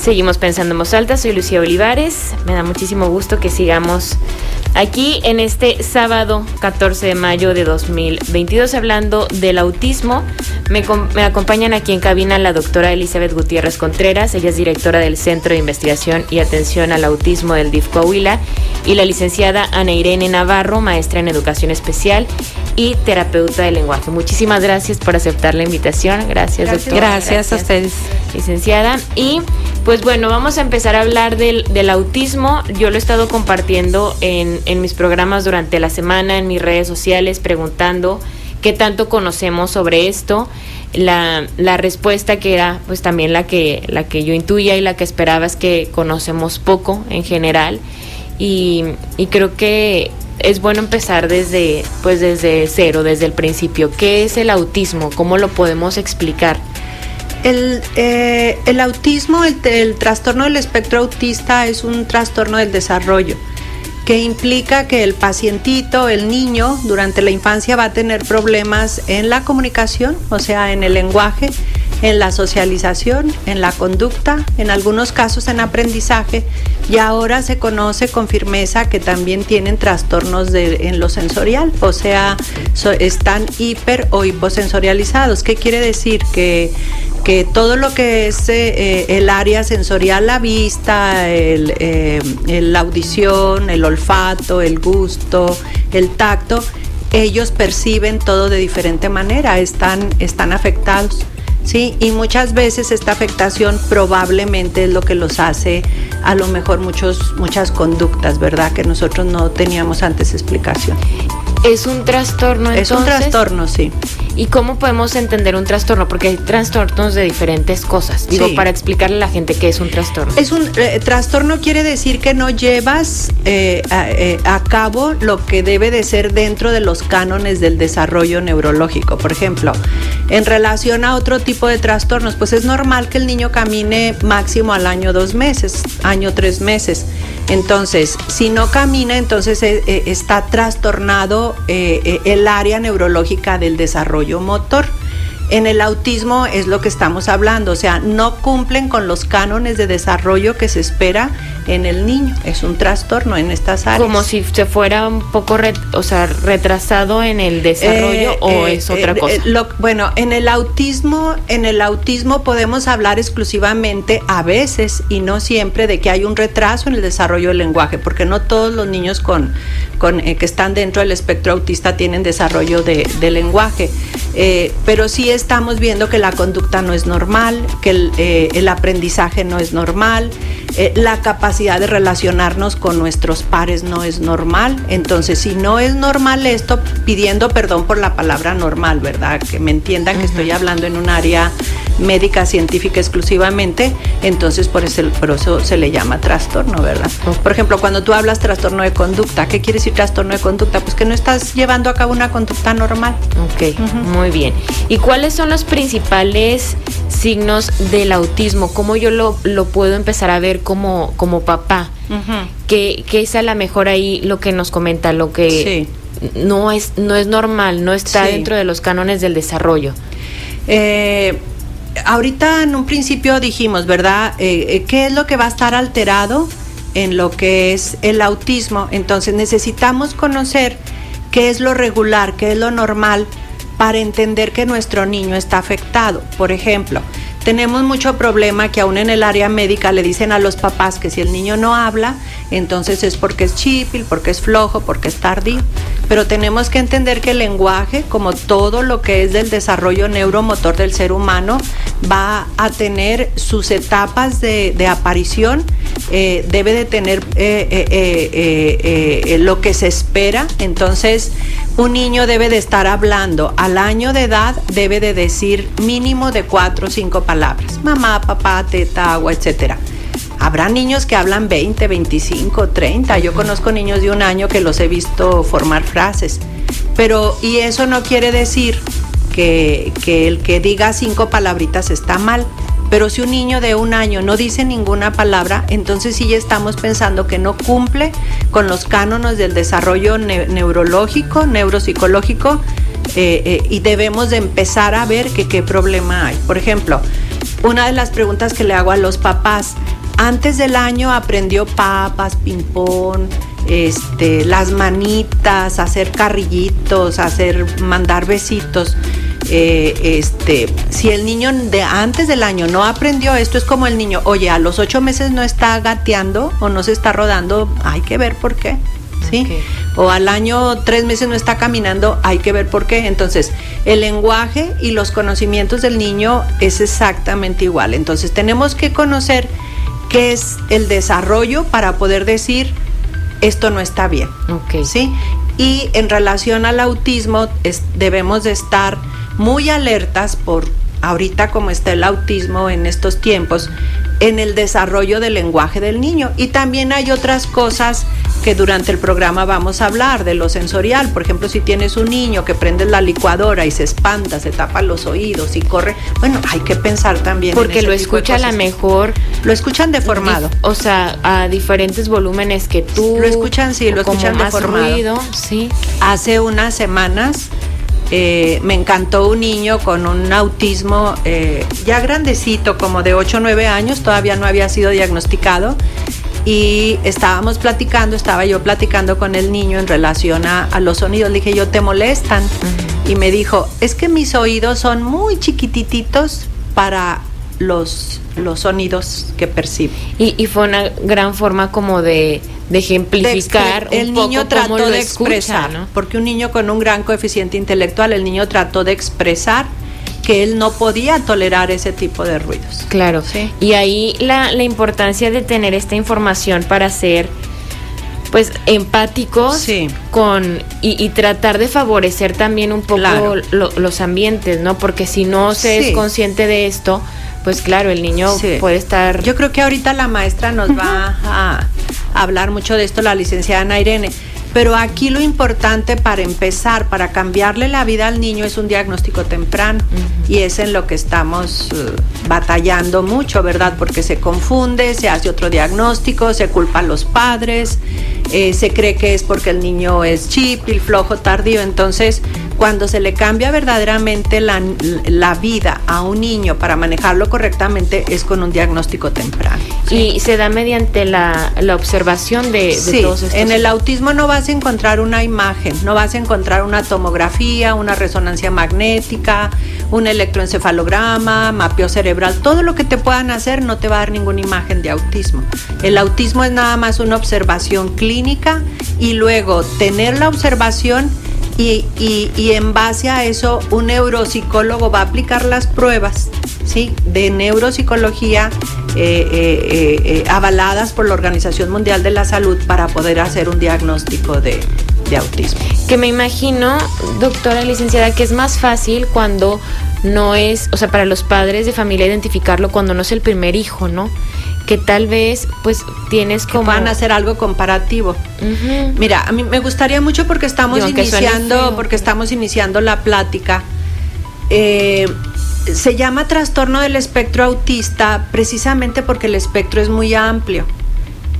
Seguimos pensando en voz alta, soy Lucía Olivares, me da muchísimo gusto que sigamos aquí en este sábado 14 de mayo de 2022 hablando del autismo. Me, me, acompañan aquí en cabina la doctora Elizabeth Gutiérrez Contreras, ella es directora del Centro de Investigación y Atención al Autismo del DIF Coahuila, y la licenciada Ana Irene Navarro, maestra en Educación Especial y terapeuta del lenguaje. Muchísimas gracias por aceptar la invitación. Gracias, gracias doctora. Gracias, gracias, a ustedes. Licenciada. Y pues bueno, vamos a empezar a hablar del, del autismo. Yo lo he estado compartiendo en, en, mis programas durante la semana, en mis redes sociales, preguntando qué tanto conocemos sobre esto. La, la respuesta que era pues también la que, la que yo intuía y la que esperaba es que conocemos poco en general. Y, y creo que es bueno empezar desde, pues desde cero, desde el principio. ¿Qué es el autismo? ¿Cómo lo podemos explicar? El, eh, el autismo, el, el, trastorno del espectro autista es un trastorno del desarrollo que implica que el pacientito, el niño, durante la infancia va a tener problemas en la comunicación, o sea, en el lenguaje, en la socialización, en la conducta, en algunos casos en aprendizaje y ahora se conoce con firmeza que también tienen trastornos de, en lo sensorial, o sea, están hiper o hiposensorializados. ¿Qué quiere decir? Que, que todo lo que es eh, el área sensorial, la vista, el, eh, la audición, el olfato, el gusto, el tacto, ellos perciben todo de diferente manera, están, están afectados. ¿Sí? Y muchas veces esta afectación probablemente es lo que los hace a lo mejor muchos, muchas conductas, ¿verdad? Que nosotros no teníamos antes explicación. ¿Es un trastorno entonces? Es un trastorno, sí. ¿Y cómo podemos entender un trastorno? Porque hay trastornos de diferentes cosas. Digo, sí. para explicarle a la gente qué es un trastorno. Es un eh, trastorno quiere decir que no llevas eh, a, eh, a, cabo lo que debe de ser dentro de los cánones del desarrollo neurológico. Por ejemplo, en relación a otro tipo de trastornos, pues es normal que el niño camine máximo al año dos meses, año tres meses. Entonces, si no camina, entonces eh, eh, está trastornado eh, el área neurológica del desarrollo motor. En el autismo es lo que estamos hablando, o sea, no cumplen con los cánones de desarrollo que se espera en el niño. Es un trastorno en estas áreas. Como si se fuera un poco, re, o sea, retrasado en el desarrollo eh, o eh, es otra eh, cosa. Lo, bueno, en el autismo, en el autismo podemos hablar exclusivamente a veces y no siempre de que hay un retraso en el desarrollo del lenguaje, porque no todos los niños con, con que están dentro del espectro autista tienen desarrollo de, de lenguaje. pero sí estamos viendo que la conducta no es normal, que el, el aprendizaje no es normal, la capacidad de relacionarnos con nuestros pares no es normal. Entonces, si no es normal esto, pidiendo perdón por la palabra normal, ¿verdad? Que me entiendan uh -huh. que estoy hablando en un área médica científica exclusivamente, entonces por eso, se le llama trastorno, ¿verdad? Por ejemplo, cuando tú hablas trastorno de conducta, ¿qué quiere decir trastorno de conducta? Pues que no estás llevando a cabo una conducta normal. Ok, uh -huh. muy bien. ¿Y cuáles son los principales signos del autismo? ¿Cómo yo lo, lo puedo empezar a ver como, como papá? Uh -huh. que, que es a la mejor ahí lo que nos comenta, lo que sí. no, es, no es normal, no está sí. dentro de los cánones del desarrollo. Eh, ahorita en un principio dijimos, ¿verdad? Eh, ¿Qué es lo que va a estar alterado en lo que es el autismo? Entonces necesitamos conocer qué es lo regular, qué es lo normal para entender que nuestro niño está afectado. Por ejemplo, tenemos mucho problema que aún en el área médica le dicen a los papás que si el niño no habla, entonces es porque es chipil, porque es flojo, porque es tardío. Pero tenemos que entender que el lenguaje, como todo lo que es del desarrollo neuromotor del ser humano, va a tener sus etapas de, aparición, eh, debe de tener eh, lo que se espera, entonces un niño debe de estar hablando. Al año de edad, debe de decir mínimo de cuatro o cinco palabras, mamá, papá, teta, agua, etcétera. Habrá niños que hablan 20, 25, 30. Yo conozco niños de un año que los he visto formar frases. Pero, y eso no quiere decir que, el que diga cinco palabritas está mal. Pero si un niño de un año no dice ninguna palabra, entonces sí ya estamos pensando que no cumple con los cánones del desarrollo neurológico, neuropsicológico, eh, eh, y debemos de empezar a ver qué problema hay. Por ejemplo, una de las preguntas que le hago a los papás, antes del año aprendió papas, ping-pong, este, las manitas, hacer carrillitos, hacer, mandar besitos. Eh, este, si el niño de antes del año no aprendió esto, es como el niño, oye, a los ocho meses no está gateando o no se está rodando, hay que ver por qué. ¿Sí? O al año tres meses no está caminando, hay que ver por qué. Entonces, el lenguaje y los conocimientos del niño es exactamente igual. Entonces, tenemos que conocer qué es el desarrollo para poder decir esto no está bien. ¿sí? Y en relación al autismo debemos de estar muy alertas por ahorita como está el autismo en estos tiempos, en el desarrollo del lenguaje del niño. Y también hay otras cosas que durante el programa vamos a hablar de lo sensorial. Por ejemplo, si tienes un niño que prende la licuadora y se espanta, se tapa los oídos y corre, bueno, hay que pensar también. Porque lo escucha a la mejor. Lo escuchan deformado. O sea, a diferentes volúmenes que tú. Lo escuchan, sí, lo escuchan deformado. sí. Hace unas semanas eh, me encantó un niño con un autismo eh, ya grandecito, como de 8 o 9 años, todavía no había sido diagnosticado. Y estábamos platicando, estaba yo platicando con el niño en relación a, los sonidos. Le dije, yo, ¿te molestan? Y me dijo, es que mis oídos son muy chiquitititos para los, los sonidos que percibe. Y, fue una gran forma como de, ejemplificar. el niño trató de expresar, porque un niño con un gran coeficiente intelectual, el niño trató de expresar que él no podía tolerar ese tipo de ruidos. Claro. ¿Sí? Y ahí la, la importancia de tener esta información para ser pues empáticos con y, tratar de favorecer también un poco los ambientes, ¿no? Porque si no se es consciente de esto, pues claro, el niño puede estar... Yo creo que ahorita la maestra nos va a, hablar mucho de esto, la licenciada Ana Irene. Pero aquí lo importante para empezar, para cambiarle la vida al niño es un diagnóstico temprano. Y es en lo que estamos eh, batallando mucho, ¿verdad? Porque se confunde, se hace otro diagnóstico, se culpa a los padres, eh, se cree que es porque el niño es chip, el flojo, tardío. Entonces, cuando se le cambia verdaderamente la, vida a un niño para manejarlo correctamente es con un diagnóstico temprano. Y se da mediante la, observación de, sí, todos estos. En el autismo no vas a encontrar una imagen, no vas a encontrar una tomografía, una resonancia magnética, un electroencefalograma, mapeo cerebral, todo lo que te puedan hacer no te va a dar ninguna imagen de autismo. El autismo es nada más una observación clínica y luego tener la observación y, en base a eso un neuropsicólogo va a aplicar las pruebas ¿sí? de neuropsicología eh, eh, eh, avaladas por la Organización Mundial de la Salud para poder hacer un diagnóstico de, de autismo. Que me imagino, doctora licenciada, que es más fácil cuando no es, o sea, para los padres de familia identificarlo cuando no es el primer hijo, ¿no? Que tal vez pues tienes como... van a hacer algo comparativo. Mira, a mí me gustaría mucho porque estamos iniciando, porque estamos iniciando la plática. Eh, se llama trastorno del espectro autista precisamente porque el espectro es muy amplio.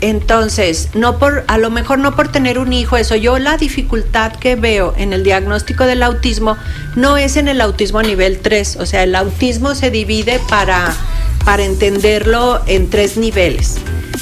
Entonces, no por, a lo mejor no por tener un hijo, eso, yo la dificultad que veo en el diagnóstico del autismo no es en el autismo a nivel 3, o sea, el autismo se divide para para entenderlo en tres niveles.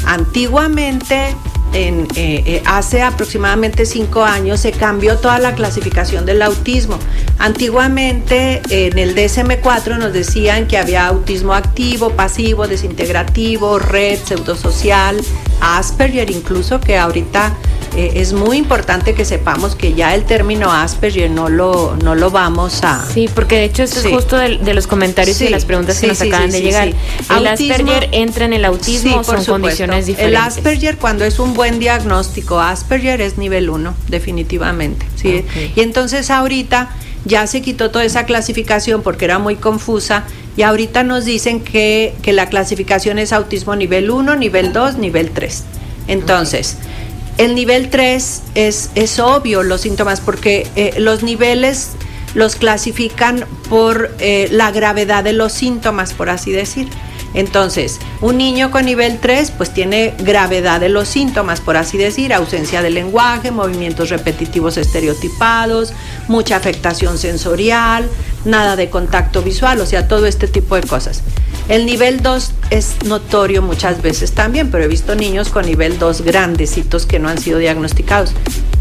Antiguamente, en, eh, eh, hace aproximadamente cinco años se cambió toda la clasificación del autismo. Antiguamente en el DSM4 nos decían que había autismo activo, pasivo, desintegrativo, red, pseudosocial, Asperger incluso, que ahorita eh, es muy importante que sepamos que ya el término Asperger no lo, no lo vamos a... Sí, porque de hecho esto es justo de, los comentarios y las preguntas que nos acaban de llegar. ¿El Asperger entra en el autismo o son condiciones diferentes? El Asperger cuando es un buen diagnóstico, Asperger es nivel 1, definitivamente. ¿sí? Y entonces ahorita ya se quitó toda esa clasificación porque era muy confusa y ahorita nos dicen que, que la clasificación es autismo nivel 1, nivel 2, nivel 3. Entonces... El nivel 3 es, es obvio los síntomas porque eh, los niveles los clasifican por eh, la gravedad de los síntomas, por así decir. Entonces, un niño con nivel 3 pues tiene gravedad de los síntomas, por así decir, ausencia de lenguaje, movimientos repetitivos estereotipados, mucha afectación sensorial, nada de contacto visual, o sea, todo este tipo de cosas. El nivel 2 es notorio muchas veces también, pero he visto niños con nivel 2 grandecitos que no han sido diagnosticados.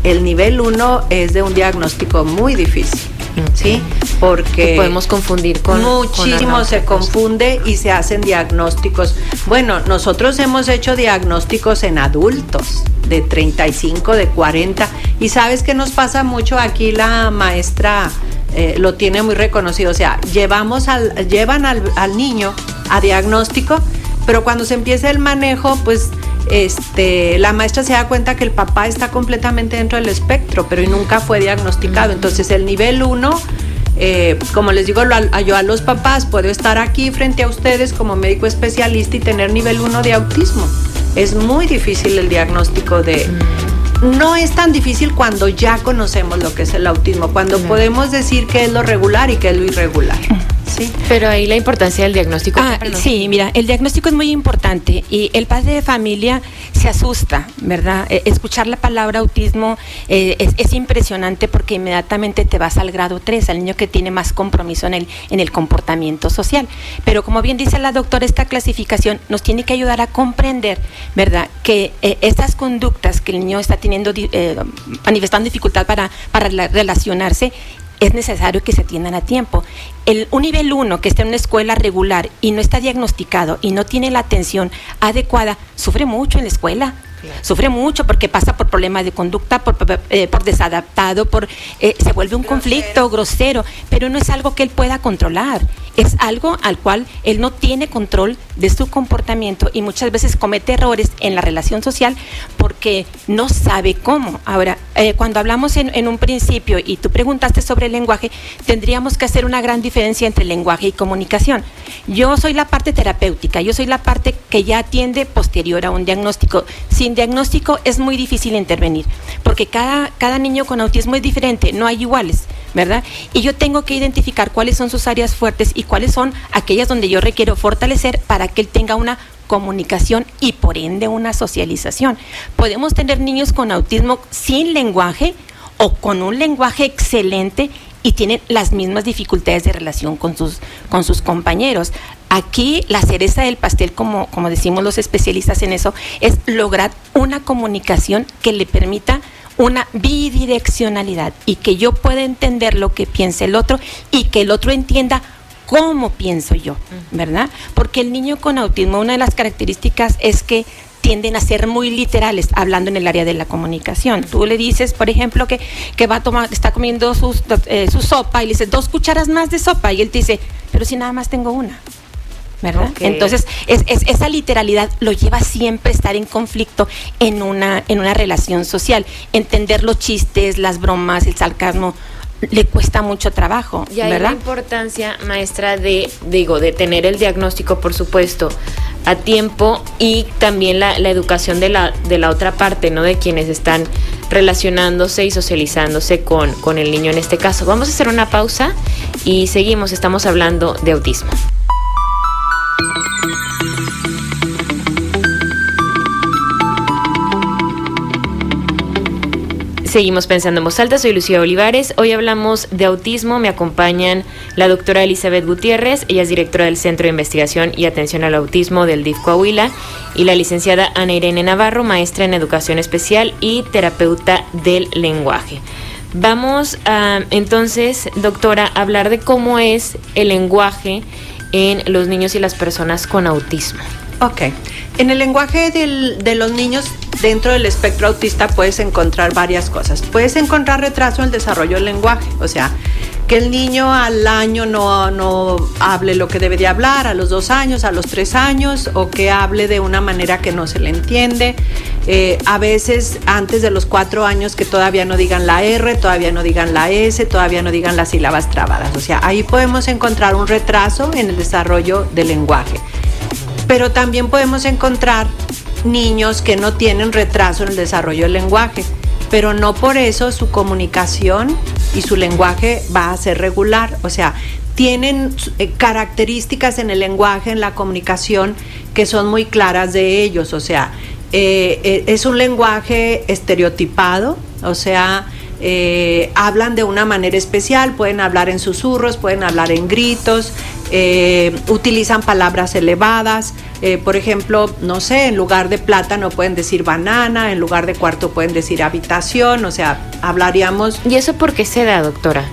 El nivel 1 es de un diagnóstico muy difícil. ¿Sí? Porque podemos confundir con muchísimo se confunde y se hacen diagnósticos. Bueno, nosotros hemos hecho diagnósticos en adultos de 35, de 40 y sabes que nos pasa mucho aquí la maestra eh, lo tiene muy reconocido, o sea, llevamos al llevan al, al niño a diagnóstico, pero cuando se empieza el manejo, pues este, la maestra se da cuenta que el papá está completamente dentro del espectro, pero nunca fue diagnosticado. Entonces el nivel 1, eh, como les digo yo a los papás, puedo estar aquí frente a ustedes como médico especialista y tener nivel 1 de autismo. Es muy difícil el diagnóstico de... No es tan difícil cuando ya conocemos lo que es el autismo, cuando podemos decir qué es lo regular y qué es lo irregular. Sí. Pero ahí la importancia del diagnóstico. Ah, sí, mira, el diagnóstico es muy importante y el padre de familia se asusta, ¿verdad? Eh, escuchar la palabra autismo eh, es, impresionante porque inmediatamente te vas al grado 3, al niño que tiene más compromiso en el, en el comportamiento social. Pero como bien dice la doctora, esta clasificación nos tiene que ayudar a comprender, ¿verdad? Que eh, estas conductas que el niño está teniendo, manifestando dificultad para, para relacionarse, es necesario que se atiendan a tiempo. El, un nivel 1 que está en una escuela regular y no está diagnosticado y no tiene la atención adecuada, sufre mucho en la escuela. Sufre mucho porque pasa por problemas de conducta, por, eh, desadaptado, por eh, se vuelve un conflicto grosero, pero no es algo que él pueda controlar. Es algo al cual él no tiene control de su comportamiento y muchas veces comete errores en la relación social porque no sabe cómo. Ahora, eh, cuando hablamos en, en un principio y tú preguntaste sobre el lenguaje, tendríamos que hacer una gran diferencia entre lenguaje y comunicación. Yo soy la parte terapéutica, yo soy la parte que ya atiende posterior a un diagnóstico. Sin diagnóstico es muy difícil intervenir, porque cada, cada niño con autismo es diferente, no hay iguales, ¿verdad? Y yo tengo que identificar cuáles son sus áreas fuertes y cuáles son aquellas donde yo requiero fortalecer para que él tenga una comunicación y por ende una socialización. Podemos tener niños con autismo sin lenguaje o con un lenguaje excelente y tienen las mismas dificultades de relación con sus, con sus compañeros. Aquí la cereza del pastel, como, como decimos los especialistas en eso, es lograr una comunicación que le permita una bidireccionalidad y que yo pueda entender lo que piensa el otro y que el otro entienda cómo pienso yo, ¿verdad? Porque el niño con autismo, una de las características es que tienden a ser muy literales hablando en el área de la comunicación. Tú le dices, por ejemplo, que, que va a tomar, está comiendo eh, su sopa y le dices dos cucharas más de sopa y él te dice, pero si nada más tengo una. ¿Verdad? Entonces, es, esa literalidad lo lleva siempre a estar en conflicto en una, en una relación social. Entender los chistes, las bromas, el sarcasmo, le cuesta mucho trabajo, y hay la importancia, maestra, de, digo, de tener el diagnóstico, por supuesto, a tiempo y también la, la, educación de la, de la otra parte, ¿no? De quienes están relacionándose y socializándose con, con el niño en este caso. Vamos a hacer una pausa y seguimos, estamos hablando de autismo. Seguimos pensando en voz alta, soy Lucía Olivares. Hoy hablamos de autismo, me acompañan la doctora Elizabeth Gutiérrez, ella es directora del Centro de Investigación y Atención al Autismo del DIF Coahuila, y la licenciada Ana Irene Navarro, maestra en Educación Especial y terapeuta del lenguaje. Vamos entonces, doctora, a hablar de cómo es el lenguaje en los niños y las personas con autismo. Ok. En el lenguaje del- de los niños dentro del espectro autista puedes encontrar varias cosas. Puedes encontrar retraso en el desarrollo del lenguaje, o sea, que el niño al año no, no hable lo que debe de hablar, a los dos años, a los tres años, o que hable de una manera que no se le entiende. Eh, a veces antes de los cuatro años que todavía no digan la R, todavía no digan la S, todavía no digan las sílabas trabadas. O sea, ahí podemos encontrar un retraso en el desarrollo del lenguaje pero también podemos encontrar niños que no tienen retraso en el desarrollo del lenguaje, pero no por eso su comunicación y su lenguaje va a ser regular, o sea, tienen eh, características en el lenguaje, en la comunicación, que son muy claras de ellos, o sea, eh, eh, es un lenguaje estereotipado, o sea, eh, hablan de una manera especial, pueden hablar en susurros, pueden hablar en gritos, eh, utilizan palabras elevadas, eh, por ejemplo, no sé, en lugar de plátano pueden decir banana, en lugar de cuarto pueden decir habitación, o sea, hablaríamos ¿Y eso por qué se da, doctora?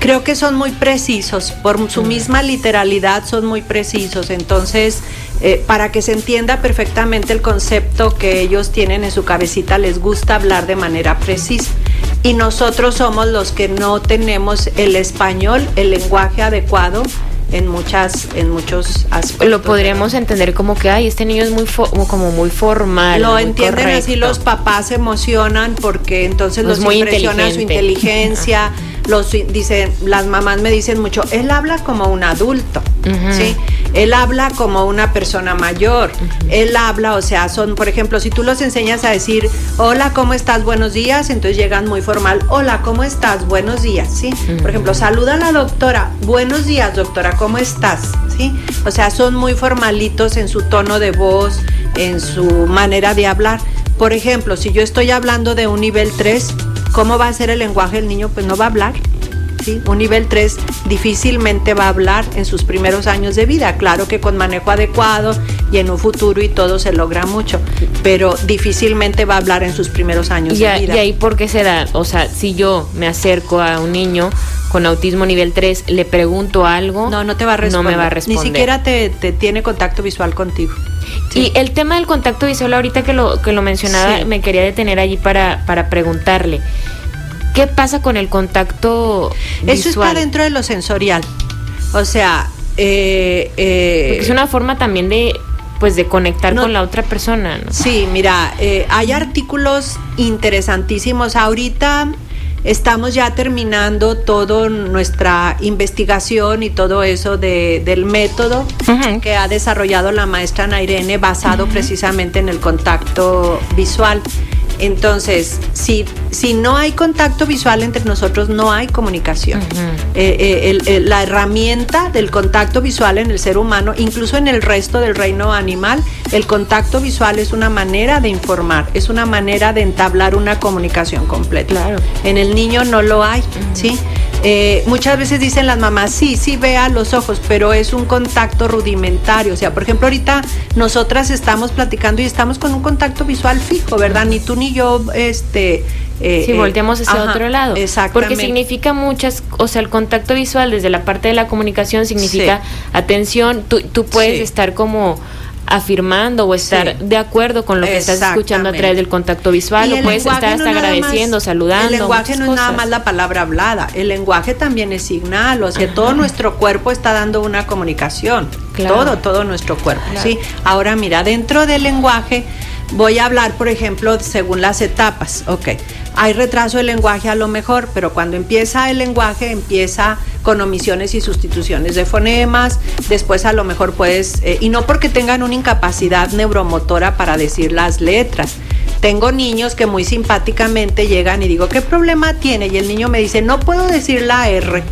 creo que son muy precisos, por su misma literalidad son muy precisos, entonces eh, para que se entienda perfectamente el concepto que ellos tienen en su cabecita, les gusta hablar de manera precisa. Y nosotros somos los que no tenemos el español, el lenguaje adecuado en muchas, en muchos aspectos. Lo podríamos entender como que, ay, este niño es muy como muy formal. Lo muy entienden así, los papás se emocionan porque entonces Es los impresiona su inteligencia. Los dicen, las mamás me dicen mucho, él habla como un adulto. ¿sí? Él habla como una persona mayor. Él habla, o sea, son, por ejemplo, si tú los enseñas a decir, hola, ¿cómo estás? Buenos días, entonces llegan muy formal, hola, ¿cómo estás? Buenos días, ¿sí? Por ejemplo, saluda a la doctora, buenos días, doctora, ¿cómo estás? ¿Sí? O sea, son muy formalitos en su tono de voz, en su manera de hablar. Por ejemplo, si yo estoy hablando de un nivel 3, ¿cómo va a ser el lenguaje del niño? Pues no va a hablar. ¿sí? Un nivel 3 difícilmente va a hablar en sus primeros años de vida. Claro que con manejo adecuado y en un futuro y todo se logra mucho, pero difícilmente va a hablar en sus primeros años Y, a- de vida. y ahí por qué se da, o sea, si yo me acerco a un niño con autismo nivel 3, le pregunto algo, no, no te va a responder. No me va a responder. Ni siquiera te, te tiene contacto visual contigo. Y el tema del contacto visual, ahorita que lo, que lo mencionaba, Sí. me quería detener allí para, para preguntarle. ¿Qué pasa con el contacto Eso visual? está dentro de lo sensorial. O sea, eh, eh, es una forma también de pues de conectar No- con la otra persona, ¿no? Sí, mira, eh, hay artículos interesantísimos. Ahorita estamos ya terminando toda nuestra investigación y todo eso de- del método que ha desarrollado la maestra Nairene basado precisamente en el contacto visual. Entonces, si, si no hay contacto visual entre nosotros, no hay comunicación. Eh, eh, el- el- la herramienta del contacto visual en el ser humano, incluso en el resto del reino animal, el contacto visual es una manera de informar, es una manera de entablar una comunicación completa. Claro. En el niño no lo hay, ¿sí? Eh, muchas veces dicen las mamás, sí, sí vea los ojos, pero es un contacto rudimentario. O sea, por ejemplo, ahorita nosotras estamos platicando y estamos con un contacto visual fijo, ¿verdad? Ni tú ni yo, este... eh, Si eh, volteamos hacia ajá, otro lado. Exactamente. Porque significa muchas, o sea, el contacto visual desde la parte de la comunicación significa atención, tú, tú puedes Sí. estar como afirmando o estar Sí. de acuerdo con lo que estás escuchando a través del contacto visual o puedes estar hasta agradeciendo, más- saludando. El lenguaje no es nada más la palabra hablada, el lenguaje también es signal, o sea, todo nuestro cuerpo está dando una comunicación, Claro. todo, todo nuestro cuerpo, Claro. ¿sí? Ahora mira, dentro del lenguaje voy a hablar, por ejemplo, según las etapas, ok. Hay retraso del lenguaje a lo mejor, pero cuando empieza el lenguaje empieza con omisiones y sustituciones de fonemas, después a lo mejor puedes, eh, y no porque tengan una incapacidad neuromotora para decir las letras, tengo niños que muy simpáticamente llegan y digo, ¿qué problema tiene? Y el niño me dice, no puedo decir la R.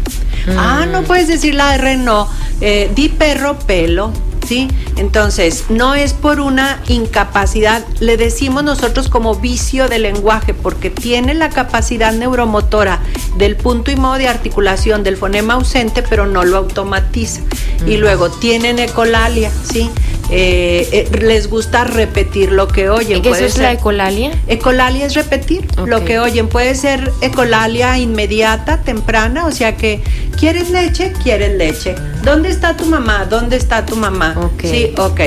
Ah, no puedes decir la R, no. Eh, di perro, pelo. ¿Sí? Entonces, no es por una incapacidad, le decimos nosotros como vicio de lenguaje, porque tiene la capacidad neuromotora del punto y modo de articulación del fonema ausente, pero no lo automatiza. Y luego tienen ecolalia, ¿sí? Eh, eh, les gusta repetir lo que oyen. ¿Y qué eso es la ecolalia? Ecolalia es repetir lo que oyen. Puede ser ecolalia inmediata, temprana, o sea que quieres leche, quieres leche. ¿Dónde está tu mamá? ¿Dónde está tu mamá? Sí, ok.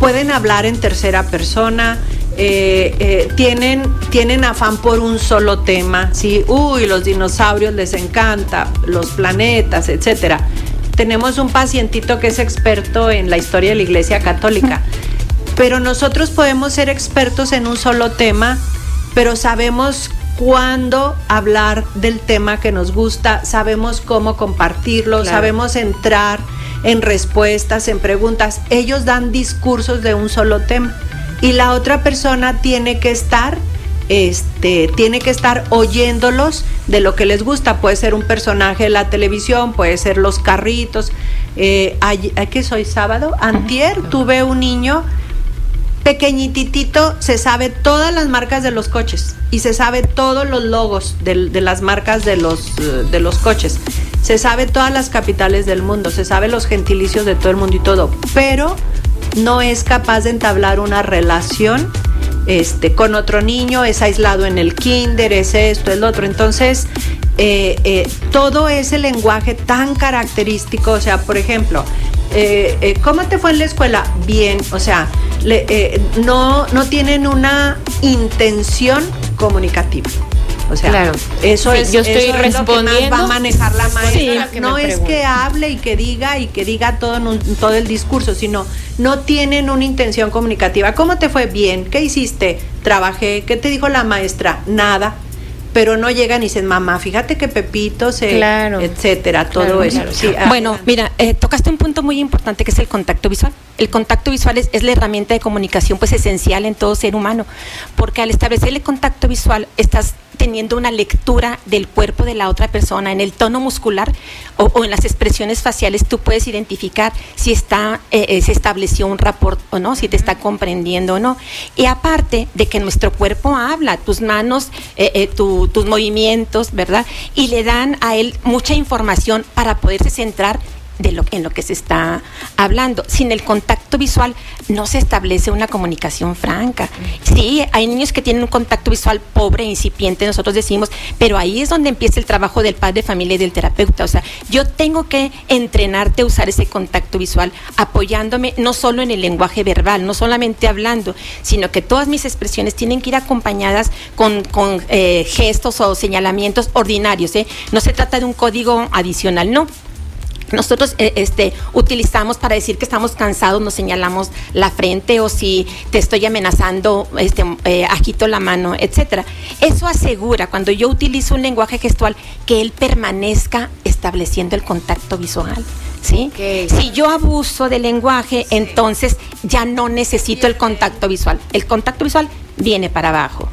pueden hablar en tercera persona, eh, eh, tienen, tienen afán por un solo tema, ¿sí? Uy, los dinosaurios les encanta, los planetas, etcétera. Tenemos un pacientito que es experto en la historia de la Iglesia Católica, pero nosotros podemos ser expertos en un solo tema, pero sabemos cuándo hablar del tema que nos gusta, sabemos cómo compartirlo, sabemos entrar en respuestas, en preguntas. Ellos dan discursos de un solo tema y la otra persona tiene que estar este, tiene que estar oyéndolos de lo que les gusta. Puede ser un personaje de la televisión, puede ser los carritos. Eh, ¿Qué soy sábado? Antier tuve un niño pequeñititito, se sabe todas las marcas de los coches y se sabe todos los logos de, de las marcas de los, de los coches. Se sabe todas las capitales del mundo, se sabe los gentilicios de todo el mundo y todo, pero no es capaz de entablar una relación este, con otro niño, es aislado en el kinder, es esto, es lo otro. Entonces, eh, eh, todo ese lenguaje tan característico, o sea, por ejemplo, eh, ¿cómo te fue en la escuela? Bien, o sea, no, no tienen una intención comunicativa. O sea, claro. eso es, yo estoy respondiendo. va a manejar la maestra. no es que hable y que diga y que diga todo en todo el discurso, sino no tienen una intención comunicativa. ¿Cómo te fue? Bien. ¿Qué hiciste? Trabajé. ¿Qué te dijo la maestra? Nada pero no llegan y dicen, mamá, fíjate que Pepito se, claro, etcétera, todo eso. bueno, mira, eh, tocaste un punto muy importante que es el contacto visual. El contacto visual es, es, la herramienta de comunicación pues esencial en todo ser humano, porque al establecer el contacto visual estás teniendo una lectura del cuerpo de la otra persona, en el tono muscular o, en las expresiones faciales, tú puedes identificar si está, eh, eh, se estableció un rapport o no, si te está comprendiendo o no. Y aparte de que nuestro cuerpo habla, tus manos, eh, tus movimientos, ¿verdad? Y le dan a él mucha información para poderse centrar de lo, en lo que se está hablando. Sin el contacto visual no se establece una comunicación franca. Sí, hay niños que tienen un contacto visual pobre, incipiente, nosotros decimos, pero ahí es donde empieza el trabajo del padre familia y del terapeuta. O sea, yo tengo que entrenarte a usar ese contacto visual, apoyándome no solo en el lenguaje verbal, no solamente hablando, sino que todas mis expresiones tienen que ir acompañadas con, con eh, gestos o señalamientos ordinarios. ¿eh? No se trata de un código adicional, no nosotros eh, este, utilizamos para decir que estamos cansados, nos señalamos la frente o si te estoy amenazando, este, eh, agito la mano, etcétera. Eso asegura, cuando yo utilizo un lenguaje gestual, que él permanezca estableciendo el contacto visual. ¿sí? Si yo abuso del lenguaje, entonces ya no necesito el contacto visual. El contacto visual viene para abajo.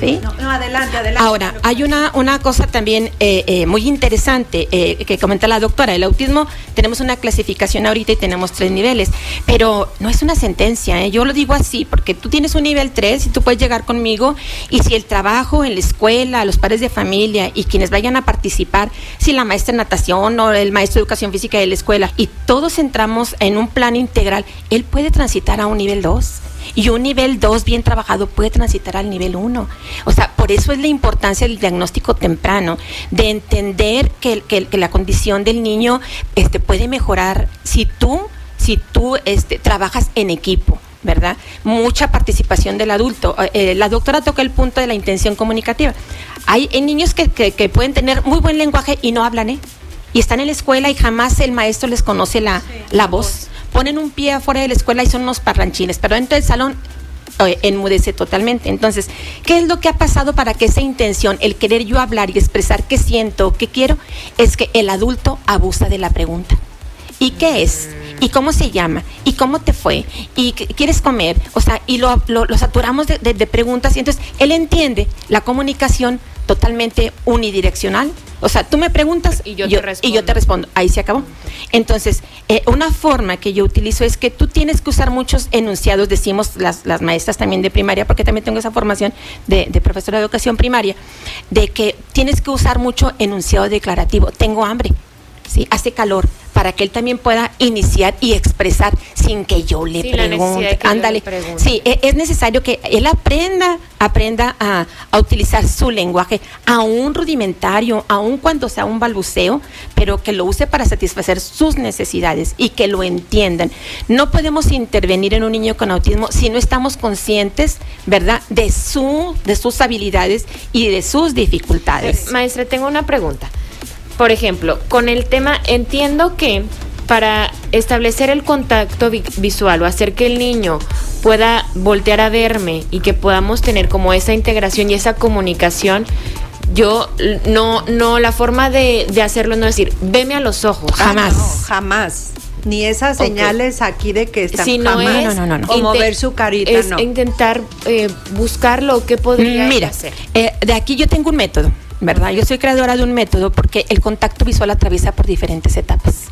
No, adelante, adelante. Ahora, hay una, una cosa también eh, eh, muy interesante eh, que comenta la doctora. El autismo, tenemos una clasificación ahorita y tenemos tres niveles, pero no es una sentencia. Yo lo digo así, porque tú tienes un nivel 3 y tú puedes llegar conmigo y si el trabajo en la escuela, los padres de familia y quienes vayan a participar, si la maestra de natación o el maestro de educación física de la escuela, y todos entramos en un plan integral, él puede transitar a un nivel 2. Y un nivel 2 bien trabajado puede transitar al nivel 1. O sea, por eso es la importancia del diagnóstico temprano, de entender que, la condición del niño este, puede mejorar si tú, si tú este, trabajas en equipo. ¿verdad? Mucha participación del adulto. Eh, la doctora toca el punto de la intención comunicativa. Hay, niños que, pueden tener muy buen lenguaje y no hablan, ¿eh? Y están en la escuela y jamás el maestro les conoce la, la voz ponen un pie afuera de la escuela y son unos parranchines, pero dentro del salón enmudece totalmente. Entonces, ¿qué es lo que ha pasado para que esa intención, el querer yo hablar y expresar qué siento, qué quiero, es que el adulto abusa de la pregunta? ¿Y qué es? ¿Y cómo se llama? ¿Y cómo te fue? ¿Y quieres comer? O sea, y lo, lo, saturamos de, de, preguntas y entonces él entiende la comunicación totalmente unidireccional. O sea, tú me preguntas y yo, te, respondo. y yo te respondo. Ahí se acabó. Entonces, eh, una forma que yo utilizo es que tú tienes que usar muchos enunciados, decimos las, las maestras también de primaria, porque también tengo esa formación de, de profesora de educación primaria, de que tienes que usar mucho enunciado declarativo. Tengo hambre, ¿sí? hace calor, para que él también pueda iniciar y expresar sin que yo le pregunte. Ándale. Sí, e- es necesario que él aprenda, aprenda a, a utilizar su lenguaje, aún rudimentario, aún cuando sea un balbuceo, pero que lo use para satisfacer sus necesidades y que lo entiendan. No podemos intervenir en un niño con autismo si no estamos conscientes, ¿verdad?, de su, de sus habilidades y de sus dificultades. Maestra, tengo una pregunta. Por ejemplo, con el tema, entiendo que para establecer el contacto vi- visual o hacer que el niño pueda voltear a verme y que podamos tener como esa integración y esa comunicación, yo no, no, la forma de, de hacerlo no es decir, veme a los ojos. Jamás. No, jamás. Ni esas señales aquí de que está Si no jamás. es No, no, no, no. O inte- mover su carita, es no. intentar eh, buscarlo, ¿qué podría Mira, hacer? eh, de aquí yo tengo un método, ¿verdad? Yo soy creadora de un método porque el contacto visual atraviesa por diferentes etapas.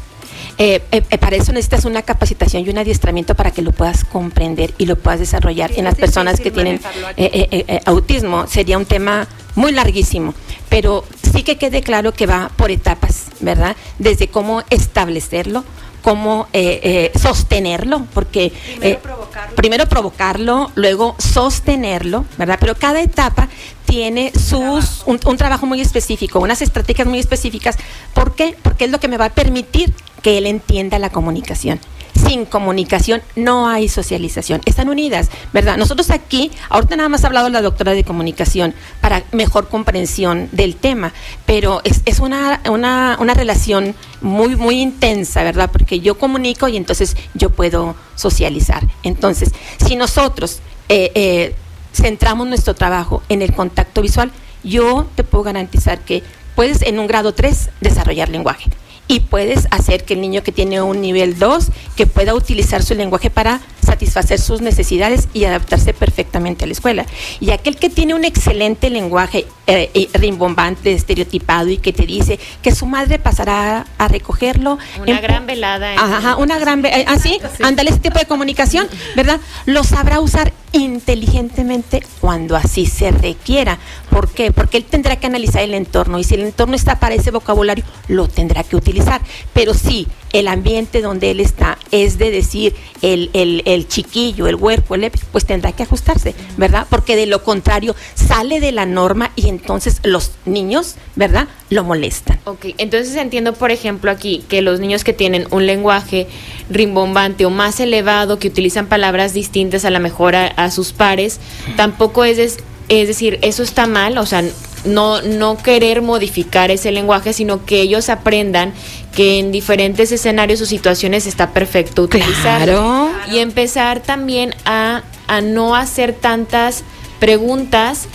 Eh, eh, eh, para eso necesitas una capacitación y un adiestramiento para que lo puedas comprender y lo puedas desarrollar en las personas que tienen eh, autismo. Sería un tema muy larguísimo, pero sí que quede claro que va por etapas, ¿verdad? Desde cómo establecerlo, cómo eh, eh, sostenerlo, porque Primero eh, provocarlo. primero provocarlo, luego sostenerlo, ¿verdad? Pero cada etapa tiene sus un, un trabajo muy específico, unas estrategias muy específicas. ¿Por qué? Porque es lo que me va a permitir que él entienda la comunicación. Sin comunicación no hay socialización. Están unidas, ¿verdad? Nosotros aquí, ahorita nada más ha hablado la doctora de comunicación para mejor comprensión del tema, pero es, una, una, una relación muy, muy intensa, ¿verdad? Porque yo comunico y entonces yo puedo socializar. Entonces, si nosotros eh, eh, centramos nuestro trabajo en el contacto visual, yo te puedo garantizar que puedes en un grado 3 desarrollar lenguaje y puedes hacer que el niño que tiene un nivel 2 que pueda utilizar su lenguaje para satisfacer sus necesidades y adaptarse perfectamente a la escuela. Y aquel que tiene un excelente lenguaje eh, rimbombante, estereotipado y que te dice que su madre pasará a recogerlo. Una en- gran velada. en Ajá, una gran... ve- eh, Así, ándale ese tipo de comunicación, ¿verdad? Lo sabrá usar inteligentemente cuando así se requiera. ¿Por qué? Porque él tendrá que analizar el entorno y si el entorno está para ese vocabulario, lo tendrá que utilizar. Pero si el ambiente donde él está es de decir el, el, el chiquillo, el huerco, el pues tendrá que ajustarse, ¿verdad? Porque de lo contrario sale de la norma y entonces los niños, ¿verdad? Lo molestan. Ok, entonces entiendo, por ejemplo, aquí que los niños que tienen un lenguaje rimbombante o más elevado, que utilizan palabras distintas a la mejor a, a sus pares, tampoco es, des- es decir, eso está mal, o sea, no, no querer modificar ese lenguaje, sino que ellos aprendan que en diferentes escenarios o situaciones está perfecto utilizarlo. Claro. Y empezar también a, a no hacer tantas preguntas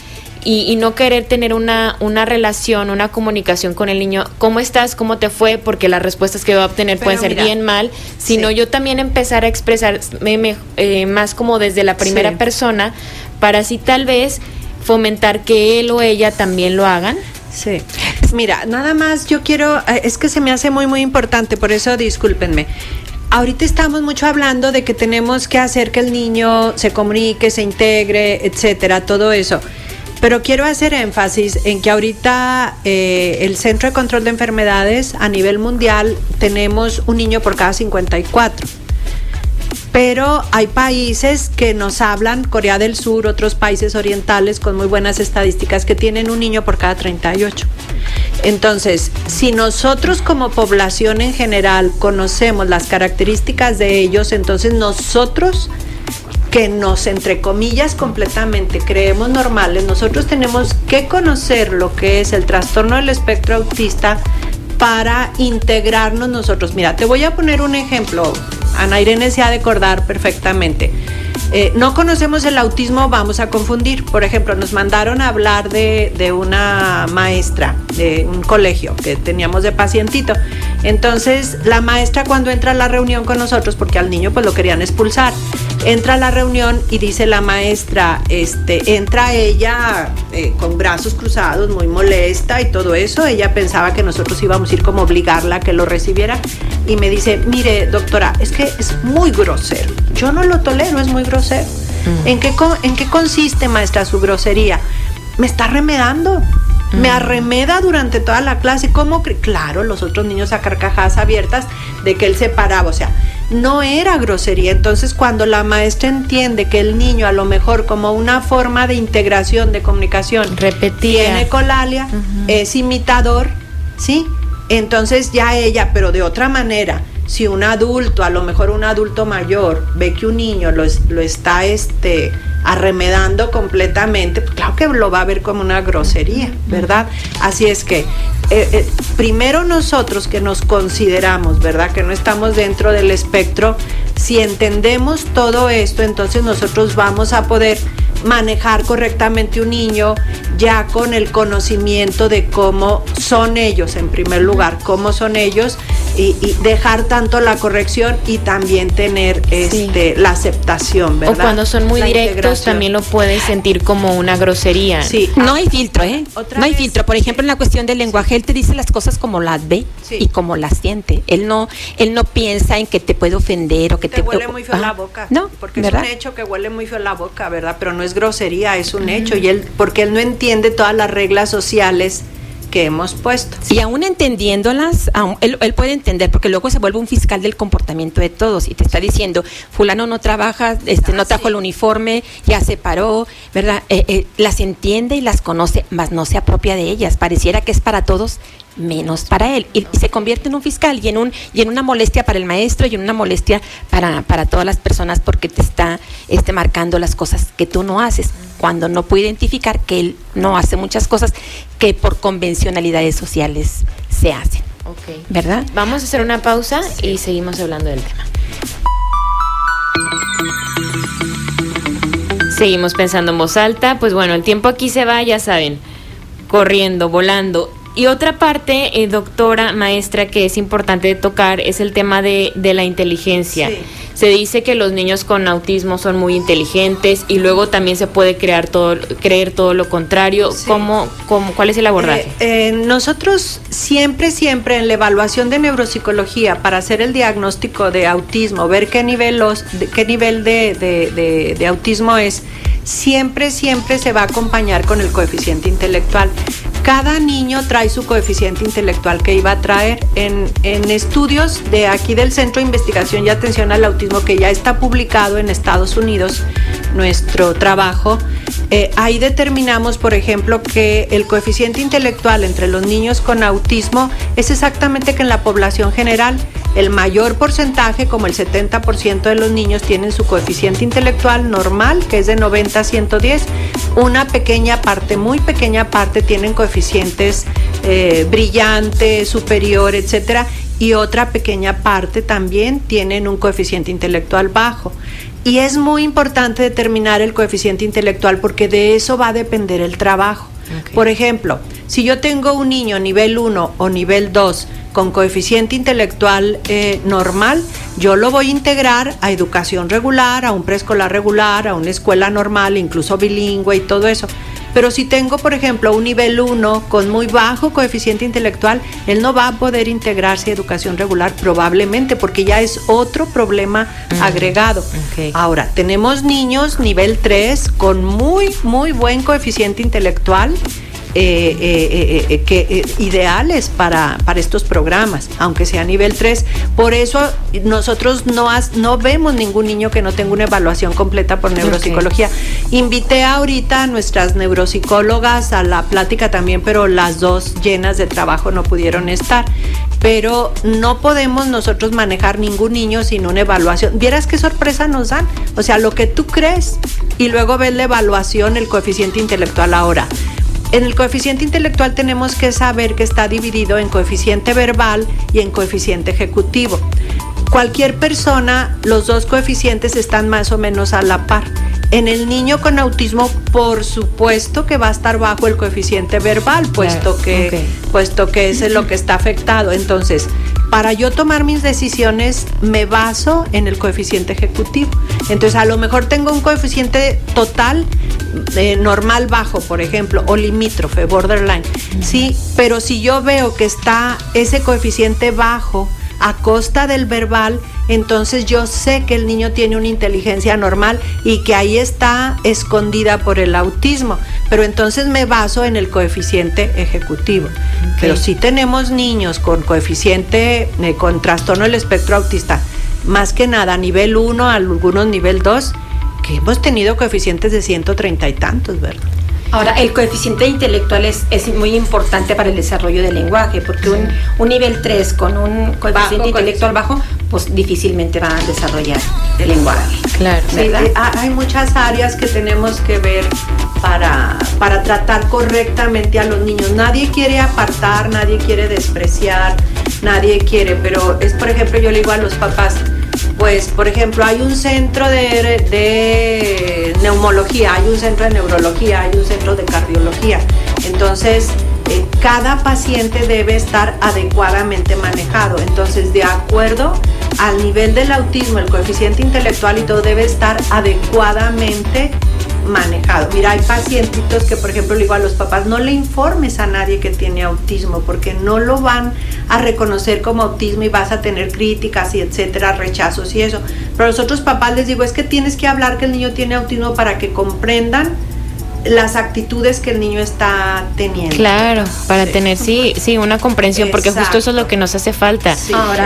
y, y no querer tener una, una relación, una comunicación con el niño. ¿Cómo estás? ¿Cómo te fue? Porque las respuestas que va a obtener Pero pueden ser mira, bien, mal. Sino sí. yo también empezar a expresarme me- eh, más como desde la primera Sí. persona para así tal vez fomentar que él o ella también lo hagan. Sí. Mira, nada más yo quiero, eh, es que se me hace muy, muy importante, por eso discúlpenme. Ahorita estamos mucho hablando de que tenemos que hacer que el niño se comunique, se integre, etcétera, todo eso. Pero quiero hacer énfasis en que ahorita eh, el Centro de Control de Enfermedades a nivel mundial tenemos un niño por cada 54 pero hay países que nos hablan, Corea del Sur, otros países orientales con muy buenas estadísticas que tienen un niño por cada 38. Entonces, si nosotros como población en general conocemos las características de ellos, entonces nosotros que nos, entre comillas, completamente creemos normales, nosotros tenemos que conocer lo que es el trastorno del espectro autista para integrarnos nosotros. Mira, te voy a poner un ejemplo. Ana Irene se ha de acordar perfectamente. Eh, no conocemos el autismo, vamos a confundir. Por ejemplo, nos mandaron a hablar de, de una maestra de un colegio que teníamos de pacientito. Entonces, la maestra cuando entra a la reunión con nosotros, porque al niño pues lo querían expulsar, entra a la reunión y dice la maestra, este, entra ella eh, con brazos cruzados, muy molesta y todo eso. Ella pensaba que nosotros íbamos a ir como obligarla a que lo recibiera y me dice, mire doctora, es que es muy grosero. Yo no lo tolero, es muy grosero. ¿En, qué, ¿En qué consiste, maestra, su grosería? Me está remedando. Me arremeda durante toda la clase. ¿Cómo? Claro, los otros niños a carcajadas abiertas, de que él se paraba, o sea, no era grosería. Entonces, cuando la maestra entiende que el niño, a lo mejor como una forma de integración, de comunicación, repetía, tiene colalia, es imitador, ¿sí? Entonces ya ella, pero de otra manera, si un adulto, a lo mejor un adulto mayor, ve que un niño lo, lo está este, arremedando completamente, pues claro que lo va a ver como una grosería, ¿verdad? Así es que, eh, eh, primero nosotros que nos consideramos, ¿verdad? Que no estamos dentro del espectro, si entendemos todo esto, entonces nosotros vamos a poder manejar correctamente un niño ya con el conocimiento de cómo son ellos, en primer lugar, cómo son ellos y, dejar tanto la corrección y también tener este, la aceptación, ¿verdad? O cuando son muy directos también lo puedes sentir como una grosería. Sí. No hay filtro, ¿eh? no hay filtro. Por ejemplo, en la cuestión del lenguaje, él te dice las cosas como las ve y como las siente. Él no, él no piensa en que te puede ofender o que te, huele muy feo la boca. No, porque es un hecho que huele muy feo la boca, ¿verdad? Pero no es grosería, es un hecho y él porque él no entiende todas las reglas sociales que hemos puesto. Y aún entendiéndolas, él, puede entender, porque luego se vuelve un fiscal del comportamiento de todos y te está diciendo, fulano no trabaja, este, no ah, trajo el uniforme, ya se paró, ¿verdad? Eh, eh, las entiende y las conoce, mas no se apropia de ellas. Pareciera que es para todos menos para él y, se convierte en un fiscal y en un y en una molestia para el maestro y en una molestia para, para todas las personas porque te está este, marcando las cosas que tú no haces cuando no puede identificar que él no hace muchas cosas que por convencionalidades sociales se hacen. ¿Verdad? Vamos a hacer una pausa y seguimos hablando del tema. Seguimos pensando en voz alta, pues bueno, el tiempo aquí se va, ya saben, corriendo, volando. Y otra parte, eh, doctora, maestra, que es importante tocar es el tema de, de la inteligencia. Se dice que los niños con autismo son muy inteligentes y luego también se puede crear todo, creer todo lo contrario. ¿Cómo, cuál es el abordaje? Eh, eh, nosotros siempre, siempre en la evaluación de neuropsicología para hacer el diagnóstico de autismo, ver qué nivel, los, qué nivel de, de, de autismo es, siempre, siempre se va a acompañar con el coeficiente intelectual. Cada niño trae su coeficiente intelectual que iba a traer en, en, estudios de aquí del Centro de Investigación y Atención al Autismo que ya está publicado en Estados Unidos, nuestro trabajo. Eh, ahí determinamos, por ejemplo, que el coeficiente intelectual entre los niños con autismo es exactamente que en la población general el mayor porcentaje, como el 70% de los niños, tienen su coeficiente intelectual normal, que es de 90 a 110. Una pequeña parte, muy pequeña parte, tienen coeficientes eh, brillantes, superior, etcétera. Y otra pequeña parte también tienen un coeficiente intelectual bajo. Y es muy importante determinar el coeficiente intelectual porque de eso va a depender el trabajo. Por ejemplo, si yo tengo un niño nivel 1 o nivel 2 con coeficiente intelectual eh, normal, yo lo voy a integrar a educación regular, a un preescolar regular, a una escuela normal, incluso bilingüe y todo eso. Pero si tengo, por ejemplo, un nivel 1 con muy bajo coeficiente intelectual, él no va a poder integrarse a educación regular probablemente porque ya es otro problema agregado. Ahora, tenemos niños nivel 3 con muy, muy buen coeficiente intelectual eh, eh, eh, que, ideales para, para, estos programas, aunque sea nivel 3. Por eso nosotros no, no vemos ningún niño que no tenga una evaluación completa por neuropsicología. Invité ahorita a nuestras neuropsicólogas a la plática también, pero las dos llenas de trabajo no pudieron estar. Pero no podemos nosotros manejar ningún niño sin una evaluación. Vieras qué sorpresa nos dan. O sea, lo que tú crees y luego ves la evaluación, el coeficiente intelectual ahora. En el coeficiente intelectual tenemos que saber que está dividido en coeficiente verbal y en coeficiente ejecutivo. Cualquier persona, los dos coeficientes están más o menos a la par. En el niño con autismo, por supuesto que va a estar bajo el coeficiente verbal, puesto que, puesto que ese es lo que está afectado. Entonces, para yo tomar mis decisiones, me baso en el coeficiente ejecutivo. Entonces, a lo mejor tengo un coeficiente total eh, normal bajo, por ejemplo, o limítrofe, borderline. Sí, pero si yo veo que está ese coeficiente bajo, a costa del verbal, entonces yo sé que el niño tiene una inteligencia normal y que ahí está escondida por el autismo, pero entonces me baso en el coeficiente ejecutivo. Pero si tenemos niños con coeficiente, eh, con trastorno del espectro autista, más que nada nivel 1, algunos nivel 2, que hemos tenido coeficientes de 130 y tantos, ¿verdad? Ahora, el coeficiente intelectual es, es muy importante para el desarrollo del lenguaje, porque un, un nivel 3 con un coeficiente intelectual bajo, pues difícilmente va a desarrollar el lenguaje. Claro. Sí, eh, hay muchas áreas que tenemos que ver para, para tratar correctamente a los niños. Nadie quiere apartar, nadie quiere despreciar, nadie quiere, pero es, por ejemplo, yo le digo a los papás, pues, por ejemplo, hay un centro de, de, neumología, hay un centro de neurología, hay un centro de cardiología. Entonces, eh, cada paciente debe estar adecuadamente manejado. Entonces, de acuerdo al nivel del autismo, el coeficiente intelectual y todo debe estar adecuadamente manejado. Mira, hay pacientitos que, por ejemplo, le digo a los papás, no le informes a nadie que tiene autismo porque no lo van a reconocer como autismo y vas a tener críticas y etcétera, rechazos y eso. Pero a los otros papás les digo, es que tienes que hablar que el niño tiene autismo para que comprendan las actitudes que el niño está teniendo. Claro, para tener sí, sí, una comprensión, porque justo eso es lo que nos hace falta,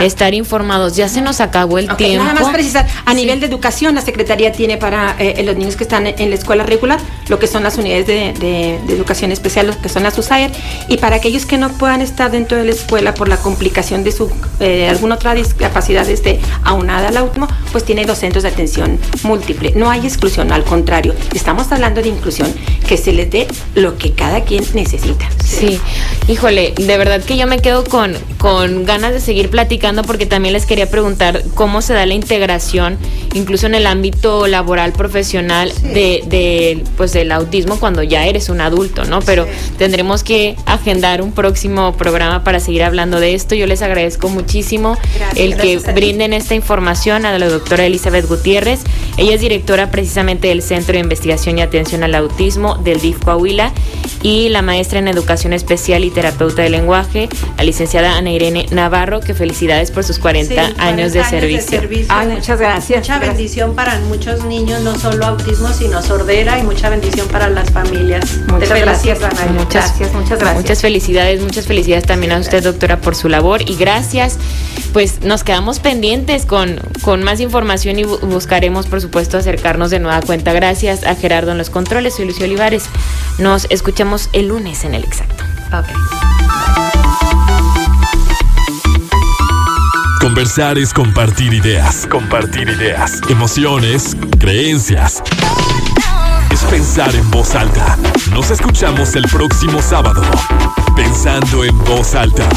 estar informados. Ya se nos acabó el tiempo. Nada más precisar, a nivel de educación, la Secretaría tiene para eh, los niños que están en la escuela regular lo que son las unidades de, educación especial, lo que son las USAER, y para aquellos que no puedan estar dentro de la escuela por la complicación de su eh, alguna otra discapacidad este, aunada al autismo, pues tiene dos centros de atención múltiple. No hay exclusión, al contrario, estamos hablando de inclusión que se les dé lo que cada quien necesita. Sí, híjole, de verdad que yo me quedo con, con ganas de seguir platicando porque también les quería preguntar cómo se da la integración, incluso en el ámbito laboral, profesional, de, de, pues del autismo cuando ya eres un adulto, ¿no? Pero tendremos que agendar un próximo programa para seguir hablando de esto. Yo les agradezco muchísimo el que brinden esta información a la doctora Elizabeth Gutiérrez. Ella es directora precisamente del Centro de Investigación y Atención al Autismo del DIF Coahuila y la maestra en Educación Especial y terapeuta de lenguaje, la licenciada Ana Irene Navarro, que felicidades por sus 40, años, de, servicio. muchas gracias. Mucha bendición para muchos niños, no solo autismo, sino sordera y mucha bendición para las familias. Muchas gracias, Ana. Muchas gracias, muchas gracias. Muchas felicidades, muchas felicidades también a usted, doctora, por su labor y gracias. Pues nos quedamos pendientes con, con más información y buscaremos, por supuesto, acercarnos de nueva cuenta. Gracias a Gerardo en los controles. Soy Lucio Olivares. Nos escuchamos el lunes en el exacto. Conversar es compartir ideas, compartir ideas, emociones, creencias. Es pensar en voz alta. Nos escuchamos el próximo sábado. Pensando en voz alta.